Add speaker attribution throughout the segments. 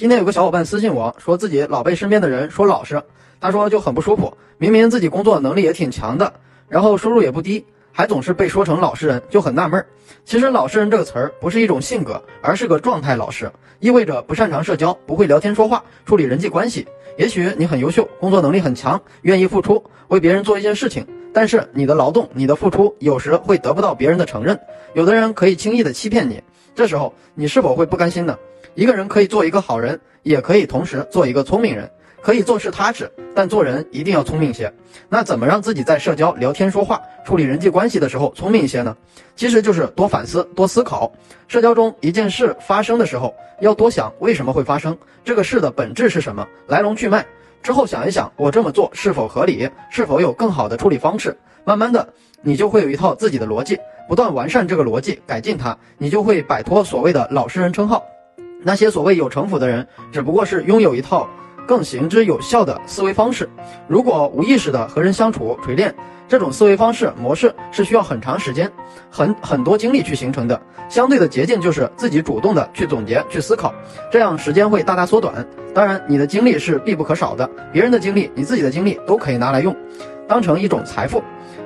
Speaker 1: 今天有个小伙伴私信我说，自己老被身边的人说老实，他说就很不舒服。明明自己工作能力也挺强的，然后收入也不低，还总是被说成老实人，就很纳闷儿。其实“老实人”这个词儿不是一种性格，而是个状态。老实意味着不擅长社交，不会聊天说话，处理人际关系。也许你很优秀，工作能力很强，愿意付出，为别人做一些事情，但是你的劳动、你的付出有时会得不到别人的承认。有的人可以轻易的欺骗你，这时候你是否会不甘心呢？一个人可以做一个好人，也可以同时做一个聪明人，可以做事踏实，但做人一定要聪明些。那怎么让自己在社交、聊天、说话、处理人际关系的时候聪明一些呢？其实就是多反思、多思考。社交中一件事发生的时候，要多想为什么会发生，这个事的本质是什么，来龙去脉。之后想一想，我这么做是否合理，是否有更好的处理方式。慢慢的，你就会有一套自己的逻辑，不断完善这个逻辑，改进它，你就会摆脱所谓的老实人称号。那些所谓有城府的人，只不过是拥有一套更行之有效的思维方式。如果无意识的和人相处锤炼这种思维方式模式，是需要很长时间、很很多精力去形成的。相对的捷径就是自己主动的去总结、去思考，这样时间会大大缩短。当然，你的精力是必不可少的，别人的精力、你自己的精力都可以拿来用，当成一种财富。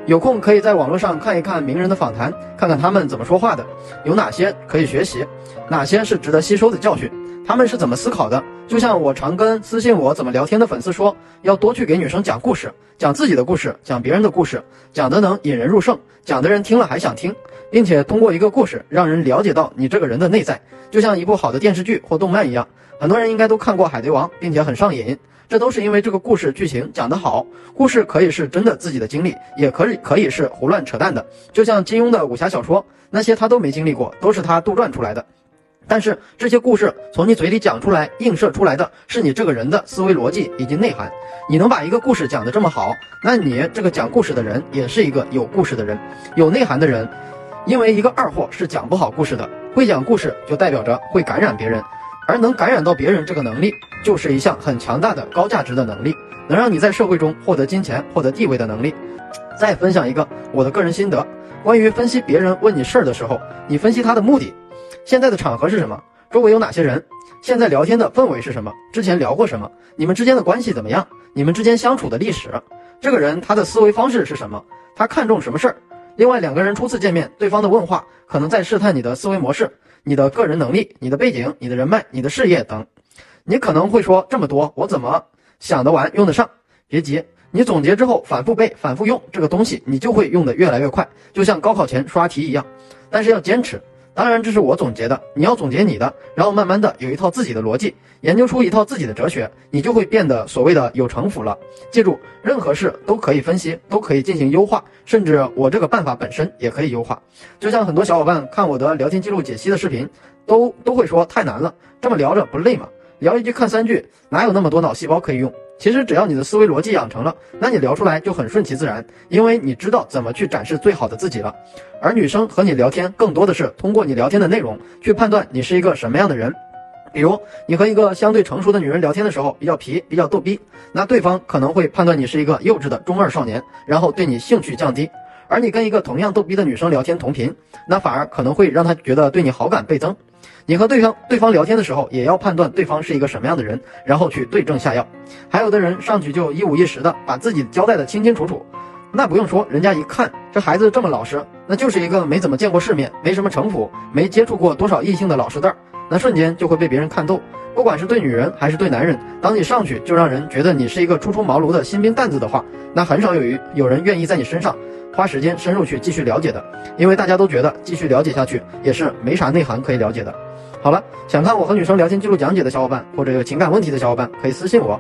Speaker 1: 有空可以在网络上看一看名人的访谈，看看他们怎么说话的，有哪些可以学习，哪些是值得吸收的教训，他们是怎么思考的。就像我常跟私信我怎么聊天的粉丝说，要多去给女生讲故事，讲自己的故事，讲别人的故事，讲的能引人入胜，讲的人听了还想听，并且通过一个故事让人了解到你这个人的内在，就像一部好的电视剧或动漫一样。很多人应该都看过《海贼王》，并且很上瘾。这都是因为这个故事剧情讲得好。故事可以是真的自己的经历，也可以可以是胡乱扯淡的。就像金庸的武侠小说，那些他都没经历过，都是他杜撰出来的。但是这些故事从你嘴里讲出来，映射出来的是你这个人的思维逻辑以及内涵。你能把一个故事讲得这么好，那你这个讲故事的人也是一个有故事的人，有内涵的人。因为一个二货是讲不好故事的。会讲故事就代表着会感染别人。而能感染到别人这个能力，就是一项很强大的高价值的能力，能让你在社会中获得金钱、获得地位的能力。再分享一个我的个人心得，关于分析别人问你事儿的时候，你分析他的目的，现在的场合是什么？周围有哪些人？现在聊天的氛围是什么？之前聊过什么？你们之间的关系怎么样？你们之间相处的历史？这个人他的思维方式是什么？他看重什么事儿？另外两个人初次见面，对方的问话可能在试探你的思维模式。你的个人能力、你的背景、你的人脉、你的事业等，你可能会说这么多，我怎么想得完、用得上？别急，你总结之后反复背、反复用这个东西，你就会用得越来越快，就像高考前刷题一样。但是要坚持。当然，这是我总结的，你要总结你的，然后慢慢的有一套自己的逻辑，研究出一套自己的哲学，你就会变得所谓的有城府了。记住，任何事都可以分析，都可以进行优化，甚至我这个办法本身也可以优化。就像很多小伙伴看我的聊天记录解析的视频，都都会说太难了，这么聊着不累吗？聊一句看三句，哪有那么多脑细胞可以用？其实只要你的思维逻辑养成了，那你聊出来就很顺其自然，因为你知道怎么去展示最好的自己了。而女生和你聊天，更多的是通过你聊天的内容去判断你是一个什么样的人。比如你和一个相对成熟的女人聊天的时候，比较皮，比较逗逼，那对方可能会判断你是一个幼稚的中二少年，然后对你兴趣降低。而你跟一个同样逗逼的女生聊天同频，那反而可能会让她觉得对你好感倍增。你和对方对方聊天的时候，也要判断对方是一个什么样的人，然后去对症下药。还有的人上去就一五一十的把自己交代的清清楚楚，那不用说，人家一看这孩子这么老实，那就是一个没怎么见过世面、没什么城府、没接触过多少异性的老实蛋儿，那瞬间就会被别人看透。不管是对女人还是对男人，当你上去就让人觉得你是一个初出茅庐的新兵蛋子的话，那很少有有人愿意在你身上花时间深入去继续了解的，因为大家都觉得继续了解下去也是没啥内涵可以了解的。好了，想看我和女生聊天记录讲解的小伙伴，或者有情感问题的小伙伴，可以私信我。